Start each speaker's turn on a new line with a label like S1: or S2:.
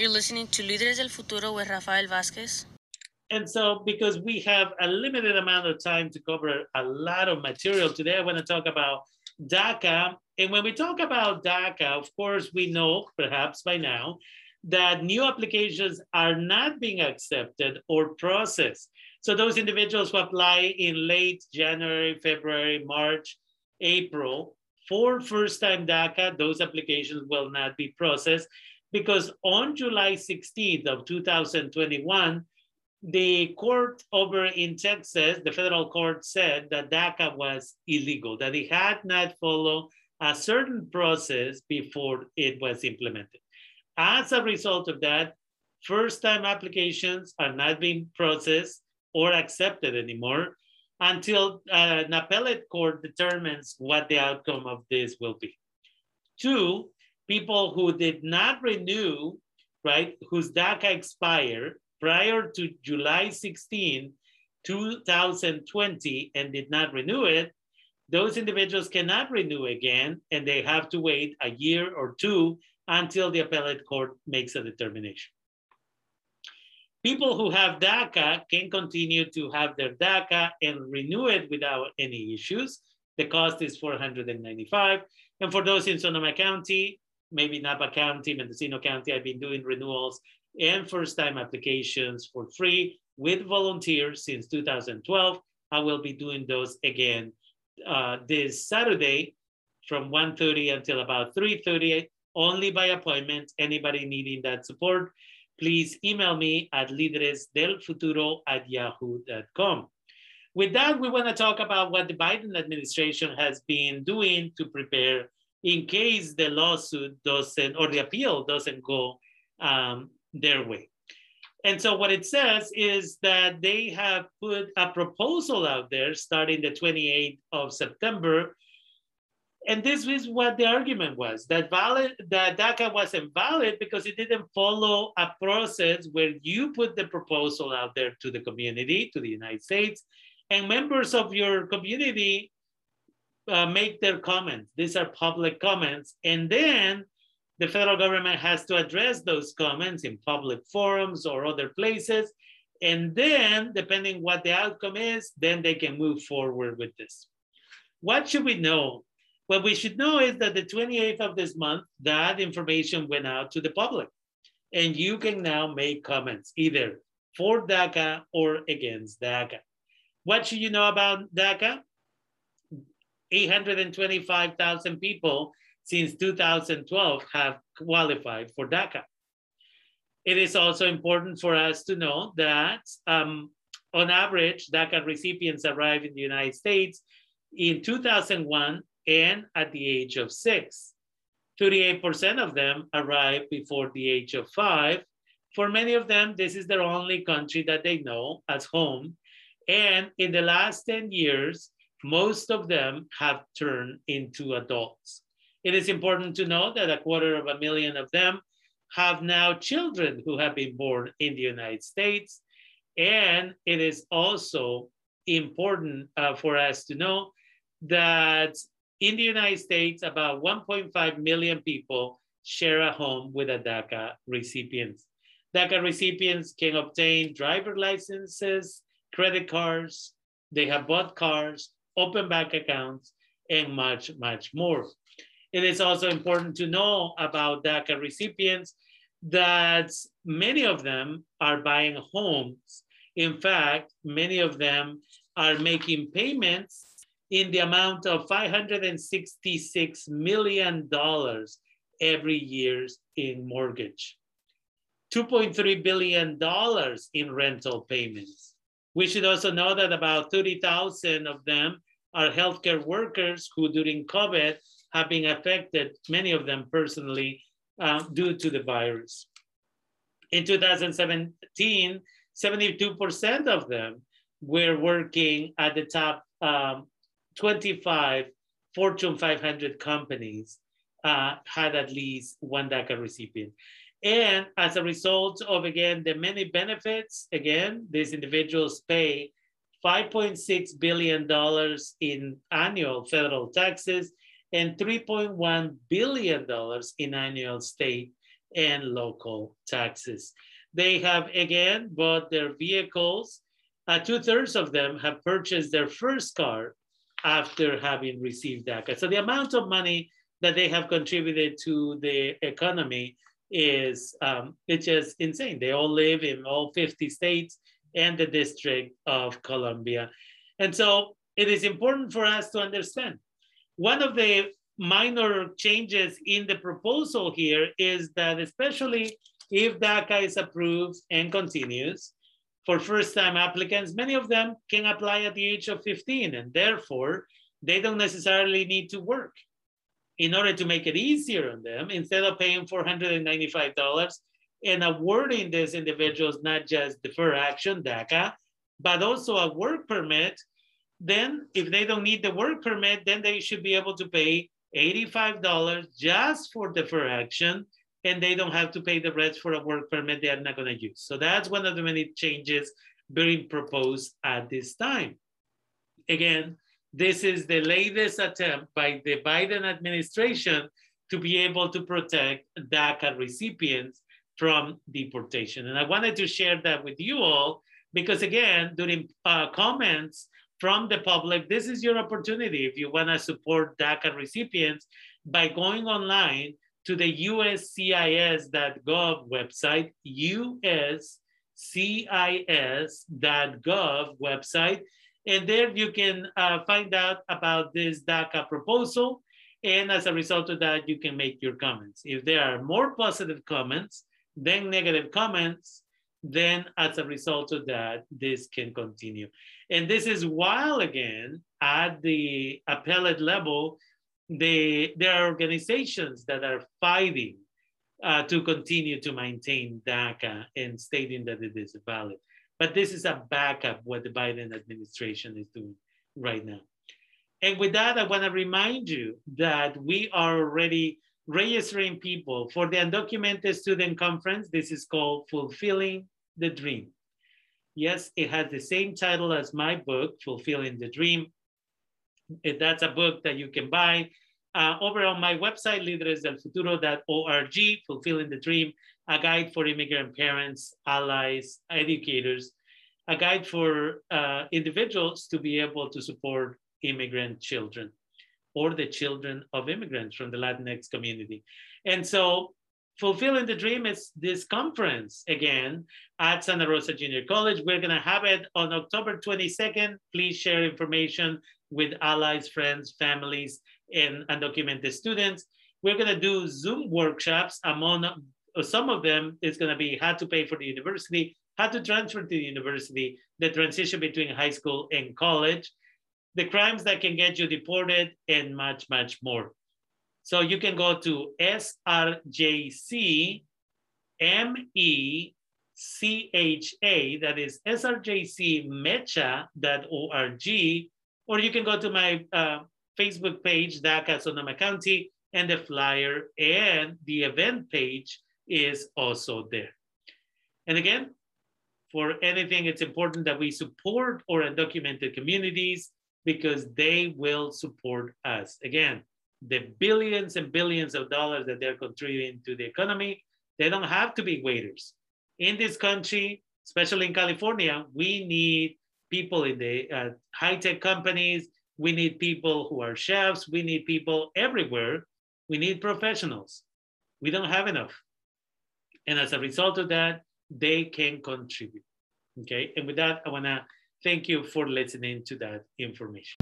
S1: You're listening to Líderes del Futuro with Rafael Vázquez.
S2: And so, because we have a limited amount of time to cover a lot of material today, I want to talk about DACA. And when we talk about DACA, of course, we know perhaps by now that new applications are not being accepted or processed. So those individuals who apply in late January, February, March, April for first-time DACA, those applications will not be processed because on July 16th of 2021, the court over in Texas, the federal court said that DACA was illegal, that it had not followed a certain process before it was implemented. As a result of that, first time applications are not being processed or accepted anymore until uh, an appellate court determines what the outcome of this will be. Two, people who did not renew, right, whose DACA expired prior to July 16, 2020, and did not renew it, those individuals cannot renew again, and they have to wait a year or two until the appellate court makes a determination. People who have DACA can continue to have their DACA and renew it without any issues. The cost is 495. And for those in Sonoma County, maybe Napa County, Mendocino County, I've been doing renewals and first time applications for free with volunteers since 2012. I will be doing those again uh, this Saturday from 1.30 until about 3.30, only by appointment. Anybody needing that support, please email me at líderesdelfuturo at yahoo.com. With that, we want to talk about what the Biden administration has been doing to prepare in case the lawsuit doesn't, or the appeal doesn't go um, their way. And so what it says is that they have put a proposal out there starting the 28th of September. And this is what the argument was that valid that DACA was invalid because it didn't follow a process where you put the proposal out there to the community, to the United States, and members of your community uh, make their comments. These are public comments. And then the federal government has to address those comments in public forums or other places. And then, depending what the outcome is, then they can move forward with this. What should we know? What we should know is that the 28th of this month, that information went out to the public. And you can now make comments either for DACA or against DACA. What should you know about DACA? 825,000 people since 2012 have qualified for DACA. It is also important for us to know that um, on average, DACA recipients arrive in the United States in 2001 and at the age of six. 38% of them arrive before the age of five. For many of them, this is their only country that they know as home. And in the last 10 years, most of them have turned into adults. It is important to note that a quarter of a million of them have now children who have been born in the United States. And it is also important uh, for us to know that in the United States, about 1.5 million people share a home with a DACA recipient. DACA recipients can obtain driver licenses, credit cards, they have bought cars, open bank accounts, and much, much more. It is also important to know about DACA recipients that many of them are buying homes. In fact, many of them are making payments in the amount of $566 million every year in mortgage, $2.3 billion in rental payments. We should also know that about 30,000 of them are healthcare workers who during COVID have been affected, many of them personally, uh, due to the virus. In 2017, 72% of them were working at the top um, 25 Fortune 500 companies uh, had at least one DACA recipient. And as a result of, again, the many benefits, again, these individuals pay $5.6 billion in annual federal taxes and $3.1 billion in annual state and local taxes. They have again bought their vehicles. Uh, two thirds of them have purchased their first car after having received DACA. So the amount of money that they have contributed to the economy is um, it's just insane. They all live in all 50 states and the District of Columbia. And so it is important for us to understand. One of the minor changes in the proposal here is that especially if DACA is approved and continues, for first-time applicants, many of them can apply at the age of 15 and therefore they don't necessarily need to work. In order to make it easier on them, instead of paying $495 and awarding these individuals not just defer action, DACA, but also a work permit, then if they don't need the work permit, then they should be able to pay $85 just for the defer action and they don't have to pay the rest for a work permit they are not going to use. So that's one of the many changes being proposed at this time. Again, this is the latest attempt by the Biden administration to be able to protect DACA recipients from deportation. And I wanted to share that with you all because again, during uh, comments from the public, this is your opportunity if you wanna support DACA recipients by going online to the uscis.gov website, uscis.gov website. And there you can uh, find out about this DACA proposal. And as a result of that, you can make your comments. If there are more positive comments than negative comments, then as a result of that, this can continue. And this is while again, at the appellate level, they, there are organizations that are fighting uh, to continue to maintain DACA and stating that it is valid. But this is a backup what the Biden administration is doing right now. And with that, I want to remind you that we are already registering people for the undocumented student conference. This is called Fulfilling the Dream. Yes, it has the same title as my book, Fulfilling the Dream that's a book that you can buy. Uh, over on my website, lideresdelfuturo.org, Fulfilling the Dream, a guide for immigrant parents, allies, educators, a guide for uh, individuals to be able to support immigrant children or the children of immigrants from the Latinx community. And so Fulfilling the Dream is this conference again at Santa Rosa Junior College. We're gonna have it on October 22nd. Please share information with allies, friends, families, and undocumented students. We're gonna do Zoom workshops. Among uh, some of them is gonna be how to pay for the university, how to transfer to the university, the transition between high school and college, the crimes that can get you deported, and much, much more. So you can go to SRJC M-E-C-H-A, that is srjcmecha.org or you can go to my uh, Facebook page, DACA Sonoma County, and the flyer and the event page is also there. And again, for anything, it's important that we support our undocumented communities because they will support us. Again, the billions and billions of dollars that they're contributing to the economy, they don't have to be waiters. In this country, especially in California, we need people in the uh, high-tech companies. We need people who are chefs. We need people everywhere. We need professionals. We don't have enough. And as a result of that, they can contribute. Okay. And with that, I want to Thank you for listening to that information.